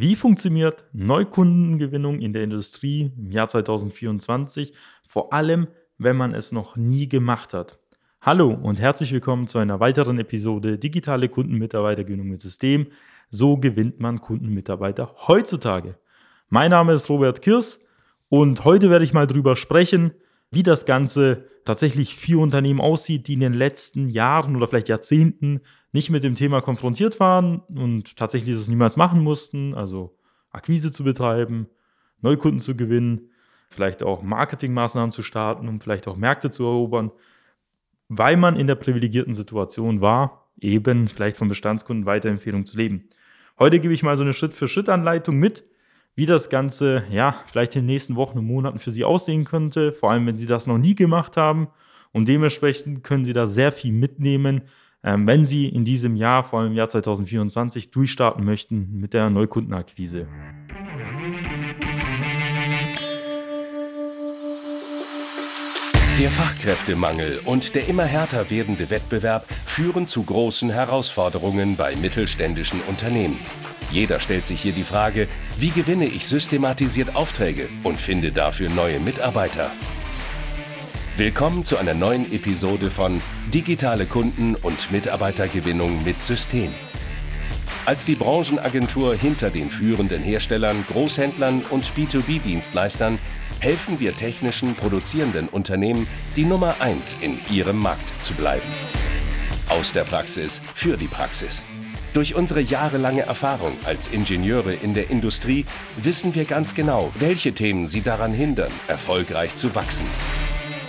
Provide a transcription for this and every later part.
Wie funktioniert Neukundengewinnung in der Industrie im Jahr 2024, vor allem wenn man es noch nie gemacht hat? Hallo und herzlich willkommen zu einer weiteren Episode Digitale Kundenmitarbeitergewinnung mit System. So gewinnt man Kundenmitarbeiter heutzutage. Mein Name ist Robert Kirs und heute werde ich mal drüber sprechen, wie das Ganze tatsächlich für Unternehmen aussieht, die in den letzten Jahren oder vielleicht Jahrzehnten nicht mit dem Thema konfrontiert waren und tatsächlich es niemals machen mussten, also Akquise zu betreiben, Neukunden zu gewinnen, vielleicht auch Marketingmaßnahmen zu starten, um vielleicht auch Märkte zu erobern, weil man in der privilegierten Situation war, eben vielleicht von Bestandskunden Weiterempfehlungen zu leben. Heute gebe ich mal so eine Schritt-für-Schritt-Anleitung mit, wie das Ganze ja vielleicht in den nächsten Wochen und Monaten für Sie aussehen könnte, vor allem wenn Sie das noch nie gemacht haben. Und dementsprechend können Sie da sehr viel mitnehmen, ähm, wenn Sie in diesem Jahr, vor allem im Jahr 2024, durchstarten möchten mit der Neukundenakquise. Der Fachkräftemangel und der immer härter werdende Wettbewerb führen zu großen Herausforderungen bei mittelständischen Unternehmen. Jeder stellt sich hier die Frage, wie gewinne ich systematisiert Aufträge und finde dafür neue Mitarbeiter? Willkommen zu einer neuen Episode von Digitale Kunden- und Mitarbeitergewinnung mit System. Als die Branchenagentur hinter den führenden Herstellern, Großhändlern und B2B-Dienstleistern helfen wir technischen produzierenden Unternehmen, die Nummer 1 in ihrem Markt zu bleiben. Aus der Praxis für die Praxis. Durch unsere jahrelange Erfahrung als Ingenieure in der Industrie wissen wir ganz genau, welche Themen sie daran hindern, erfolgreich zu wachsen.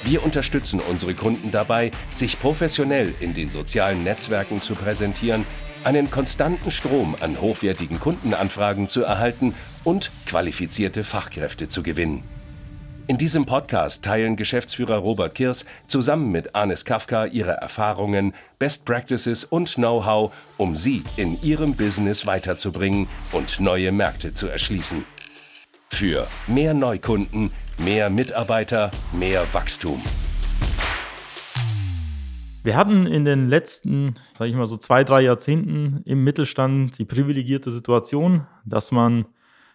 Wir unterstützen unsere Kunden dabei, sich professionell in den sozialen Netzwerken zu präsentieren, einen konstanten Strom an hochwertigen Kundenanfragen zu erhalten und qualifizierte Fachkräfte zu gewinnen. In diesem Podcast teilen Geschäftsführer Robert Kirs zusammen mit Anis Kafka ihre Erfahrungen, Best Practices und Know-how, um sie in ihrem Business weiterzubringen und neue Märkte zu erschließen. Für mehr Neukunden, mehr Mitarbeiter, mehr Wachstum. Wir hatten in den letzten, sage ich mal so zwei, drei Jahrzehnten im Mittelstand die privilegierte Situation, dass man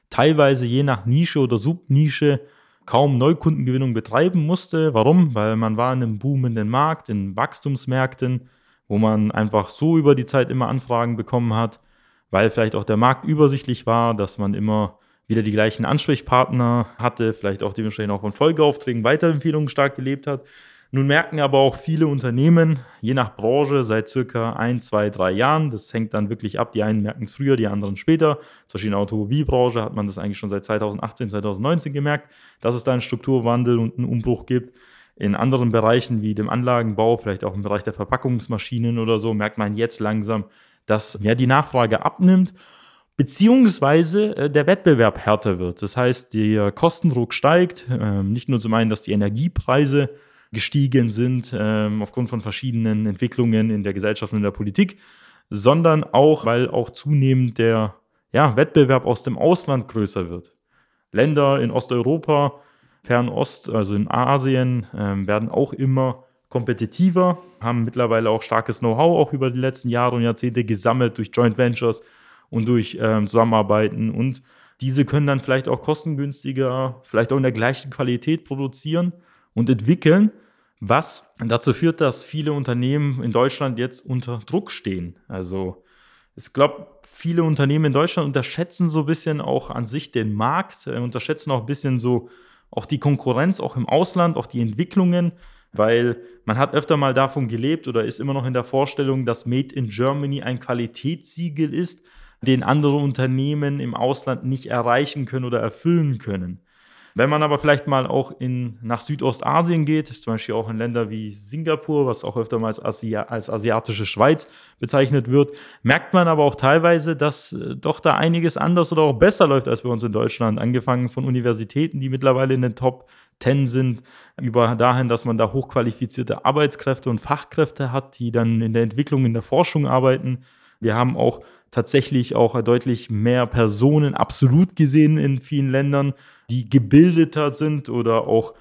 teilweise je nach Nische oder Subnische kaum Neukundengewinnung betreiben musste. Warum? Weil man war in einem boomenden Markt, in Wachstumsmärkten, wo man einfach so über die Zeit immer Anfragen bekommen hat, weil vielleicht auch der Markt übersichtlich war, dass man immer wieder die gleichen Ansprechpartner hatte, vielleicht auch dementsprechend auch von Folgeaufträgen, Weiterempfehlungen stark gelebt hat. Nun merken aber auch viele Unternehmen, je nach Branche, seit circa ein, zwei, drei Jahren, das hängt dann wirklich ab, die einen merken es früher, die anderen später. Zum Beispiel in der Automobilbranche hat man das eigentlich schon seit 2018, 2019 gemerkt, dass es da einen Strukturwandel und einen Umbruch gibt. In anderen Bereichen wie dem Anlagenbau, vielleicht auch im Bereich der Verpackungsmaschinen oder so, merkt man jetzt langsam, dass ja, die Nachfrage abnimmt beziehungsweise äh, der Wettbewerb härter wird. Das heißt, der Kostendruck steigt, ähm, nicht nur zum einen, dass die Energiepreise gestiegen sind ähm, aufgrund von verschiedenen Entwicklungen in der Gesellschaft und in der Politik, sondern auch, weil auch zunehmend der ja, Wettbewerb aus dem Ausland größer wird. Länder in Osteuropa, Fernost, also in Asien, ähm, werden auch immer kompetitiver, haben mittlerweile auch starkes Know-how auch über die letzten Jahre und Jahrzehnte gesammelt durch Joint Ventures und durch ähm, Zusammenarbeiten. Und diese können dann vielleicht auch kostengünstiger, vielleicht auch in der gleichen Qualität produzieren und entwickeln, was dazu führt, dass viele Unternehmen in Deutschland jetzt unter Druck stehen. Also ich glaube, viele Unternehmen in Deutschland unterschätzen so ein bisschen auch an sich den Markt, äh, unterschätzen auch ein bisschen so auch die Konkurrenz, auch im Ausland, auch die Entwicklungen, weil man hat öfter mal davon gelebt oder ist immer noch in der Vorstellung, dass Made in Germany ein Qualitätssiegel ist, den andere Unternehmen im Ausland nicht erreichen können oder erfüllen können. Wenn man aber vielleicht mal auch in, nach Südostasien geht, zum Beispiel auch in Länder wie Singapur, was auch öfter mal als, als asiatische Schweiz bezeichnet wird, merkt man aber auch teilweise, dass äh, doch da einiges anders oder auch besser läuft als bei uns in Deutschland. Angefangen von Universitäten, die mittlerweile in den Top 10 sind, über dahin, dass man da hochqualifizierte Arbeitskräfte und Fachkräfte hat, die dann in der Entwicklung, in der Forschung arbeiten. Wir haben auch tatsächlich auch deutlich mehr Personen absolut gesehen in vielen Ländern, die gebildeter sind oder auch,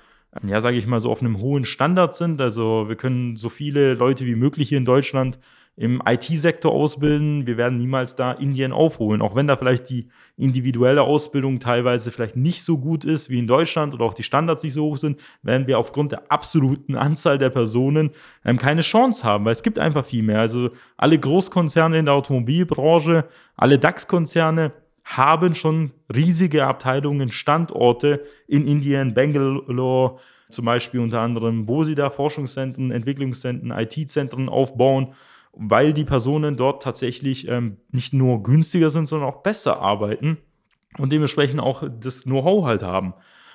ja, sage ich mal, so auf einem hohen Standard sind. Also wir können so viele Leute wie möglich hier in Deutschland im IT-Sektor ausbilden. Wir werden niemals da Indien aufholen, auch wenn da vielleicht die individuelle Ausbildung teilweise vielleicht nicht so gut ist wie in Deutschland oder auch die Standards nicht so hoch sind, werden wir aufgrund der absoluten Anzahl der Personen ähm, keine Chance haben, weil es gibt einfach viel mehr. Also alle Großkonzerne in der Automobilbranche, alle DAX-Konzerne haben schon riesige Abteilungen, Standorte in Indien, Bangalore, zum Beispiel unter anderem, wo sie da Forschungszentren, Entwicklungszentren, IT-Zentren aufbauen, weil die Personen dort tatsächlich ähm, nicht nur günstiger sind, sondern auch besser arbeiten und dementsprechend auch das Know-how halt haben.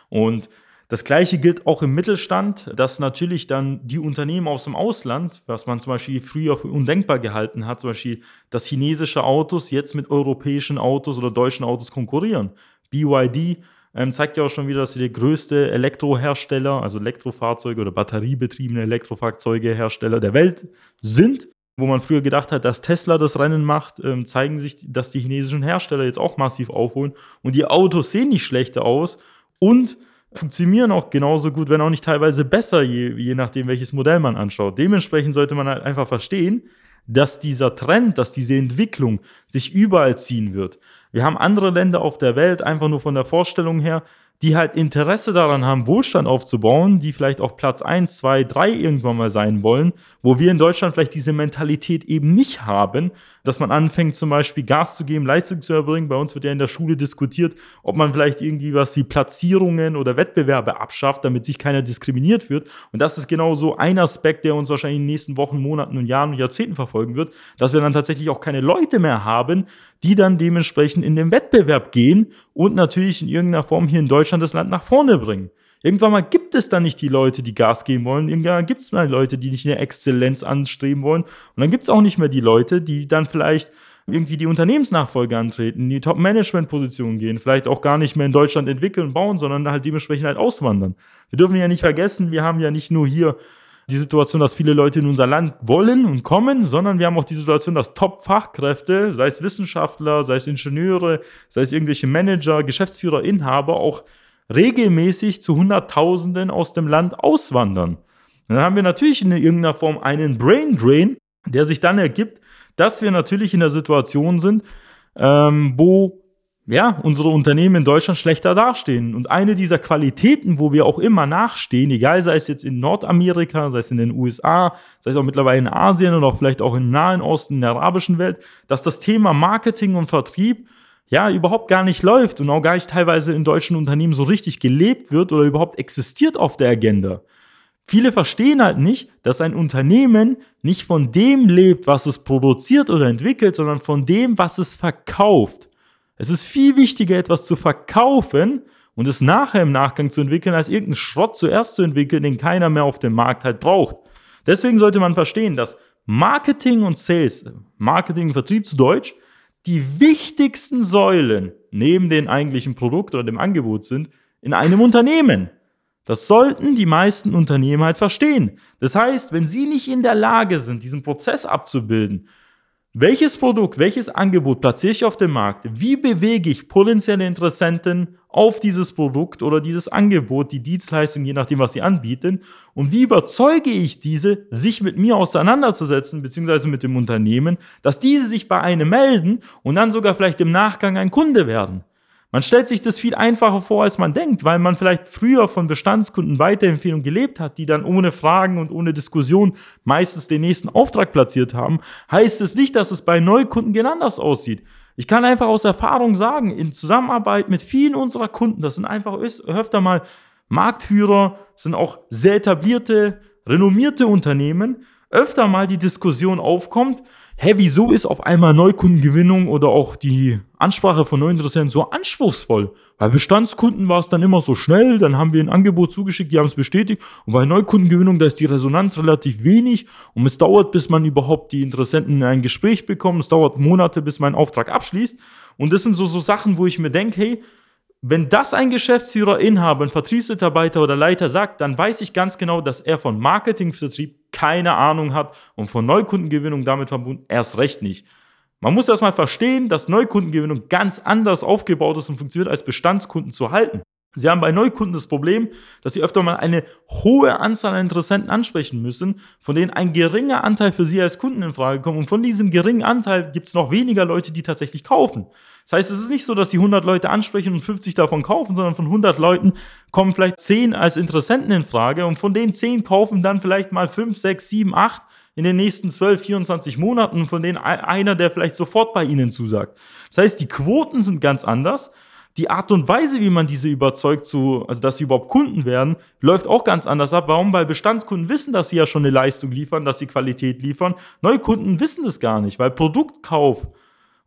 Und das Gleiche gilt auch im Mittelstand, dass natürlich dann die Unternehmen aus dem Ausland, was man zum Beispiel früher für undenkbar gehalten hat, zum Beispiel, dass chinesische Autos jetzt mit europäischen Autos oder deutschen Autos konkurrieren. BYD ähm, zeigt ja auch schon wieder, dass sie der größte Elektrohersteller, also Elektrofahrzeuge oder batteriebetriebene Elektrofahrzeugehersteller der Welt sind. Wo man früher gedacht hat, dass Tesla das Rennen macht, ähm, zeigen sich, dass die chinesischen Hersteller jetzt auch massiv aufholen. Und die Autos sehen nicht schlechter aus und funktionieren auch genauso gut, wenn auch nicht teilweise besser, je, je nachdem, welches Modell man anschaut. Dementsprechend sollte man halt einfach verstehen, dass dieser Trend, dass diese Entwicklung sich überall ziehen wird. Wir haben andere Länder auf der Welt, einfach nur von der Vorstellung her, die halt Interesse daran haben, Wohlstand aufzubauen, die vielleicht auf Platz 1, 2, 3 irgendwann mal sein wollen, wo wir in Deutschland vielleicht diese Mentalität eben nicht haben, dass man anfängt zum Beispiel Gas zu geben, Leistung zu erbringen. Bei uns wird ja in der Schule diskutiert, ob man vielleicht irgendwie was wie Platzierungen oder Wettbewerbe abschafft, damit sich keiner diskriminiert wird. Und das ist genau so ein Aspekt, der uns wahrscheinlich in den nächsten Wochen, Monaten und Jahren und Jahrzehnten verfolgen wird, dass wir dann tatsächlich auch keine Leute mehr haben, die dann dementsprechend in den Wettbewerb gehen und natürlich in irgendeiner Form hier in Deutschland das Land nach vorne bringen. Irgendwann mal gibt es dann nicht die Leute, die Gas geben wollen. Irgendwann gibt es mal Leute, die nicht eine Exzellenz anstreben wollen. Und dann gibt es auch nicht mehr die Leute, die dann vielleicht irgendwie die Unternehmensnachfolge antreten, die Top-Management-Positionen gehen, vielleicht auch gar nicht mehr in Deutschland entwickeln, bauen, sondern halt dementsprechend halt auswandern. Wir dürfen ja nicht vergessen, wir haben ja nicht nur hier die Situation, dass viele Leute in unser Land wollen und kommen, sondern wir haben auch die Situation, dass Top-Fachkräfte, sei es Wissenschaftler, sei es Ingenieure, sei es irgendwelche Manager, Geschäftsführer, Inhaber, auch regelmäßig zu Hunderttausenden aus dem Land auswandern. Dann haben wir natürlich in irgendeiner Form einen Brain Drain, der sich dann ergibt, dass wir natürlich in der Situation sind, ähm, wo ja, unsere Unternehmen in Deutschland schlechter dastehen. Und eine dieser Qualitäten, wo wir auch immer nachstehen, egal sei es jetzt in Nordamerika, sei es in den USA, sei es auch mittlerweile in Asien oder auch vielleicht auch im Nahen Osten, in der arabischen Welt, dass das Thema Marketing und Vertrieb ja überhaupt gar nicht läuft und auch gar nicht teilweise in deutschen Unternehmen so richtig gelebt wird oder überhaupt existiert auf der Agenda. Viele verstehen halt nicht, dass ein Unternehmen nicht von dem lebt, was es produziert oder entwickelt, sondern von dem, was es verkauft. Es ist viel wichtiger, etwas zu verkaufen und es nachher im Nachgang zu entwickeln, als irgendeinen Schrott zuerst zu entwickeln, den keiner mehr auf dem Markt halt braucht. Deswegen sollte man verstehen, dass Marketing und Sales, Marketing und Vertrieb zu Deutsch, die wichtigsten Säulen neben dem eigentlichen Produkt oder dem Angebot sind in einem Unternehmen. Das sollten die meisten Unternehmen halt verstehen. Das heißt, wenn sie nicht in der Lage sind, diesen Prozess abzubilden, welches Produkt, welches Angebot platziere ich auf dem Markt? Wie bewege ich potenzielle Interessenten auf dieses Produkt oder dieses Angebot, die Dienstleistung, je nachdem, was sie anbieten? Und wie überzeuge ich diese, sich mit mir auseinanderzusetzen, beziehungsweise mit dem Unternehmen, dass diese sich bei einem melden und dann sogar vielleicht im Nachgang ein Kunde werden? Man stellt sich das viel einfacher vor, als man denkt, weil man vielleicht früher von Bestandskunden Weiterempfehlungen gelebt hat, die dann ohne Fragen und ohne Diskussion meistens den nächsten Auftrag platziert haben, heißt es nicht, dass es bei Neukunden genau anders aussieht. Ich kann einfach aus Erfahrung sagen, in Zusammenarbeit mit vielen unserer Kunden, das sind einfach öfter mal Marktführer, sind auch sehr etablierte, renommierte Unternehmen, öfter mal die Diskussion aufkommt, hä, wieso ist auf einmal Neukundengewinnung oder auch die Ansprache von Neuinteressenten so anspruchsvoll? Bei Bestandskunden war es dann immer so schnell, dann haben wir ein Angebot zugeschickt, die haben es bestätigt. Und bei Neukundengewinnung, da ist die Resonanz relativ wenig und es dauert, bis man überhaupt die Interessenten in ein Gespräch bekommt. Es dauert Monate, bis man einen Auftrag abschließt. Und das sind so, so Sachen, wo ich mir denke, hey, wenn das ein Geschäftsführer, Inhaber, ein Vertriebsmitarbeiter oder Leiter sagt, dann weiß ich ganz genau, dass er von Marketingvertrieb keine Ahnung hat und von Neukundengewinnung damit verbunden erst recht nicht. Man muss erstmal verstehen, dass Neukundengewinnung ganz anders aufgebaut ist und funktioniert, als Bestandskunden zu halten. Sie haben bei Neukunden das Problem, dass Sie öfter mal eine hohe Anzahl an Interessenten ansprechen müssen, von denen ein geringer Anteil für Sie als Kunden in Frage kommt. Und von diesem geringen Anteil gibt es noch weniger Leute, die tatsächlich kaufen. Das heißt, es ist nicht so, dass Sie 100 Leute ansprechen und 50 davon kaufen, sondern von 100 Leuten kommen vielleicht 10 als Interessenten in Frage und von den 10 kaufen dann vielleicht mal 5, 6, 7, 8 in den nächsten 12, 24 Monaten, von denen einer, der vielleicht sofort bei Ihnen zusagt. Das heißt, die Quoten sind ganz anders die Art und Weise, wie man diese überzeugt, zu, also dass sie überhaupt Kunden werden, läuft auch ganz anders ab. Warum? Weil Bestandskunden wissen, dass sie ja schon eine Leistung liefern, dass sie Qualität liefern. Neue Kunden wissen das gar nicht, weil Produktkauf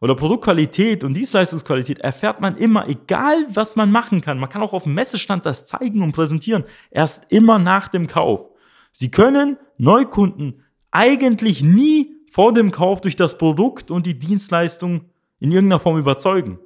oder Produktqualität und Dienstleistungsqualität erfährt man immer, egal was man machen kann. Man kann auch auf dem Messestand das zeigen und präsentieren, erst immer nach dem Kauf. Sie können Neukunden eigentlich nie vor dem Kauf durch das Produkt und die Dienstleistung in irgendeiner Form überzeugen.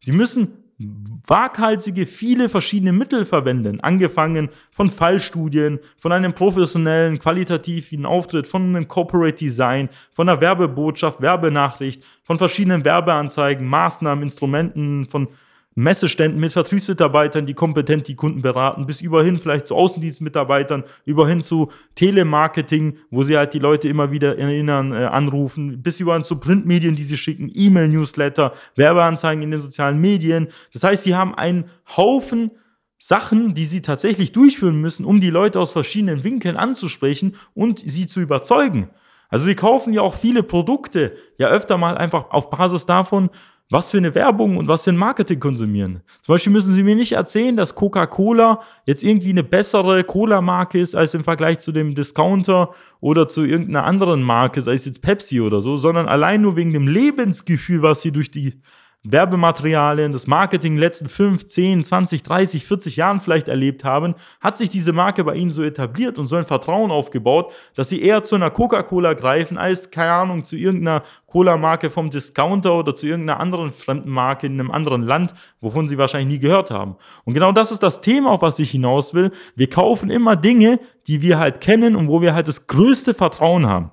Sie müssen waghalsige, viele verschiedene Mittel verwenden, angefangen von Fallstudien, von einem professionellen, qualitativen Auftritt, von einem Corporate Design, von einer Werbebotschaft, Werbenachricht, von verschiedenen Werbeanzeigen, Maßnahmen, Instrumenten, von Messeständen mit Vertriebsmitarbeitern, die kompetent die Kunden beraten, bis überhin vielleicht zu Außendienstmitarbeitern, überhin zu Telemarketing, wo sie halt die Leute immer wieder erinnern, äh, anrufen, bis überhin zu Printmedien, die sie schicken, E-Mail-Newsletter, Werbeanzeigen in den sozialen Medien. Das heißt, sie haben einen Haufen Sachen, die sie tatsächlich durchführen müssen, um die Leute aus verschiedenen Winkeln anzusprechen und sie zu überzeugen. Also sie kaufen ja auch viele Produkte, ja öfter mal einfach auf Basis davon, was für eine Werbung und was für ein Marketing konsumieren. Zum Beispiel müssen Sie mir nicht erzählen, dass Coca-Cola jetzt irgendwie eine bessere Cola-Marke ist als im Vergleich zu dem Discounter oder zu irgendeiner anderen Marke, sei es jetzt Pepsi oder so, sondern allein nur wegen dem Lebensgefühl, was Sie durch die Werbematerialien, das Marketing in den letzten 5, 10, 20, 30, 40 Jahren vielleicht erlebt haben, hat sich diese Marke bei ihnen so etabliert und so ein Vertrauen aufgebaut, dass sie eher zu einer Coca-Cola greifen, als, keine Ahnung, zu irgendeiner Cola-Marke vom Discounter oder zu irgendeiner anderen fremden Marke in einem anderen Land, wovon sie wahrscheinlich nie gehört haben. Und genau das ist das Thema, auf was ich hinaus will. Wir kaufen immer Dinge, die wir halt kennen und wo wir halt das größte Vertrauen haben.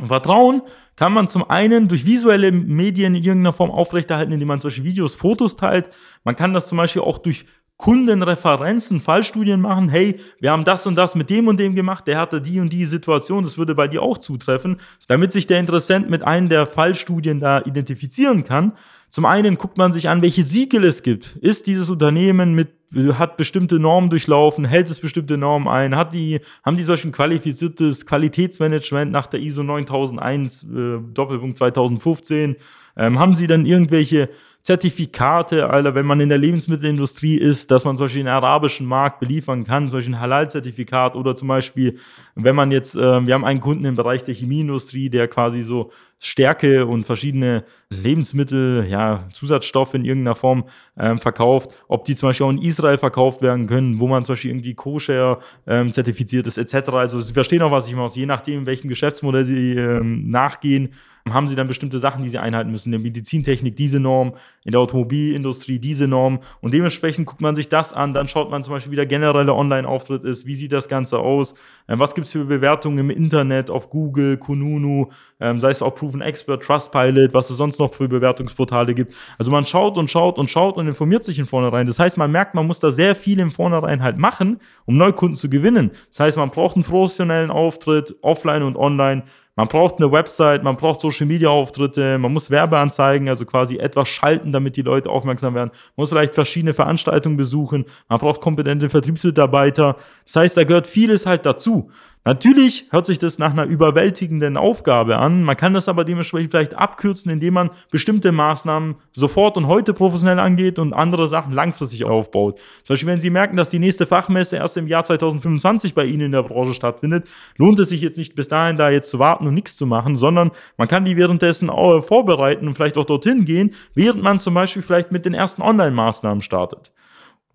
Und Vertrauen kann man zum einen durch visuelle Medien in irgendeiner Form aufrechterhalten, indem man zum Beispiel Videos, Fotos teilt. Man kann das zum Beispiel auch durch Kundenreferenzen, Fallstudien machen. Hey, wir haben das und das mit dem und dem gemacht, der hatte die und die Situation, das würde bei dir auch zutreffen, damit sich der Interessent mit einem der Fallstudien da identifizieren kann. Zum einen guckt man sich an, welche Siegel es gibt. Ist dieses Unternehmen mit hat bestimmte Normen durchlaufen, hält es bestimmte Normen ein, hat die, haben die solchen qualifiziertes Qualitätsmanagement nach der ISO 9001 äh, Doppelpunkt 2015, ähm, haben sie dann irgendwelche Zertifikate, Alter, wenn man in der Lebensmittelindustrie ist, dass man zum Beispiel den arabischen Markt beliefern kann, Beispiel ein Halal-Zertifikat oder zum Beispiel, wenn man jetzt, äh, wir haben einen Kunden im Bereich der Chemieindustrie, der quasi so Stärke und verschiedene Lebensmittel, ja, Zusatzstoffe in irgendeiner Form ähm, verkauft, ob die zum Beispiel auch in Israel verkauft werden können, wo man zum Beispiel irgendwie koscher ähm, zertifiziert ist, etc. Also sie verstehen auch, was ich mache, je nachdem, welchem Geschäftsmodell sie ähm, nachgehen, haben sie dann bestimmte Sachen, die sie einhalten müssen. In der Medizintechnik diese Norm, in der Automobilindustrie diese Norm. Und dementsprechend guckt man sich das an. Dann schaut man zum Beispiel, wie der generelle Online-Auftritt ist. Wie sieht das Ganze aus? Ähm, was gibt es für Bewertungen im Internet, auf Google, Kununu, ähm, sei es auch Proven Expert, Trustpilot, was es sonst noch für Bewertungsportale gibt. Also man schaut und schaut und schaut und informiert sich in vornherein. Das heißt, man merkt, man muss da sehr viel im Vornherein halt machen, um Neukunden zu gewinnen. Das heißt, man braucht einen professionellen Auftritt, offline und online. Man braucht eine Website, man braucht Social Media Auftritte, man muss Werbeanzeigen, also quasi etwas schalten, damit die Leute aufmerksam werden. Man muss vielleicht verschiedene Veranstaltungen besuchen, man braucht kompetente Vertriebsmitarbeiter. Das heißt, da gehört vieles halt dazu. Natürlich hört sich das nach einer überwältigenden Aufgabe an. Man kann das aber dementsprechend vielleicht abkürzen, indem man bestimmte Maßnahmen sofort und heute professionell angeht und andere Sachen langfristig aufbaut. Zum Beispiel, wenn Sie merken, dass die nächste Fachmesse erst im Jahr 2025 bei Ihnen in der Branche stattfindet, lohnt es sich jetzt nicht bis dahin da jetzt zu warten und nichts zu machen, sondern man kann die währenddessen auch vorbereiten und vielleicht auch dorthin gehen, während man zum Beispiel vielleicht mit den ersten Online-Maßnahmen startet.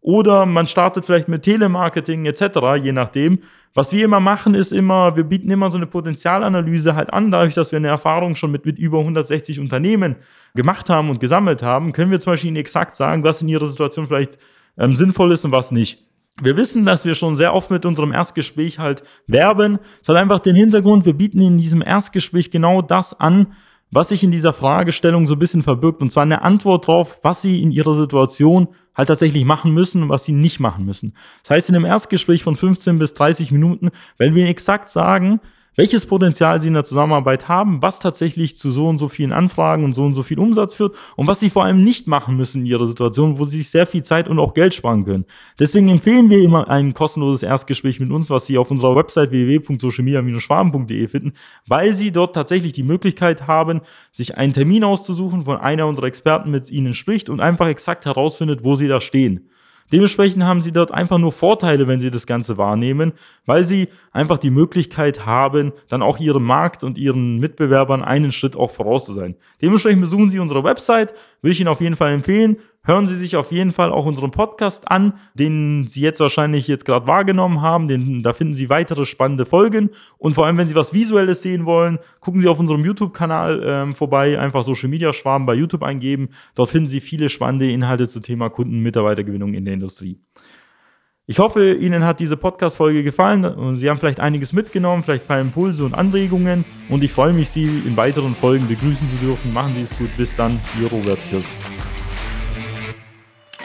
Oder man startet vielleicht mit Telemarketing etc., je nachdem. Was wir immer machen, ist immer, wir bieten immer so eine Potenzialanalyse halt an. Dadurch, dass wir eine Erfahrung schon mit, mit über 160 Unternehmen gemacht haben und gesammelt haben, können wir zum Beispiel Ihnen exakt sagen, was in Ihrer Situation vielleicht ähm, sinnvoll ist und was nicht. Wir wissen, dass wir schon sehr oft mit unserem Erstgespräch halt werben. Es hat einfach den Hintergrund, wir bieten in diesem Erstgespräch genau das an, was sich in dieser Fragestellung so ein bisschen verbirgt. Und zwar eine Antwort drauf, was Sie in Ihrer Situation halt tatsächlich machen müssen und was sie nicht machen müssen. Das heißt, in einem Erstgespräch von 15 bis 30 Minuten werden wir exakt sagen, welches Potenzial sie in der Zusammenarbeit haben, was tatsächlich zu so und so vielen Anfragen und so und so viel Umsatz führt und was sie vor allem nicht machen müssen in ihrer Situation, wo sie sich sehr viel Zeit und auch Geld sparen können. Deswegen empfehlen wir immer ein kostenloses Erstgespräch mit uns, was Sie auf unserer Website www.socialmedia-schwaben.de finden, weil Sie dort tatsächlich die Möglichkeit haben, sich einen Termin auszusuchen, von einer unserer Experten mit Ihnen spricht und einfach exakt herausfindet, wo Sie da stehen. Dementsprechend haben sie dort einfach nur Vorteile, wenn sie das Ganze wahrnehmen, weil sie einfach die Möglichkeit haben, dann auch ihrem Markt und ihren Mitbewerbern einen Schritt auch voraus zu sein. Dementsprechend besuchen Sie unsere Website, würde ich Ihnen auf jeden Fall empfehlen. Hören Sie sich auf jeden Fall auch unseren Podcast an, den Sie jetzt wahrscheinlich jetzt gerade wahrgenommen haben. Den, da finden Sie weitere spannende Folgen. Und vor allem, wenn Sie was Visuelles sehen wollen, gucken Sie auf unserem YouTube-Kanal ähm, vorbei. Einfach Social Media Schwaben bei YouTube eingeben. Dort finden Sie viele spannende Inhalte zum Thema Kunden-Mitarbeitergewinnung in der Industrie. Ich hoffe, Ihnen hat diese Podcast-Folge gefallen und Sie haben vielleicht einiges mitgenommen, vielleicht ein paar Impulse und Anregungen. Und ich freue mich, Sie in weiteren Folgen begrüßen zu dürfen. Machen Sie es gut. Bis dann. Ihr Robert Kirsch.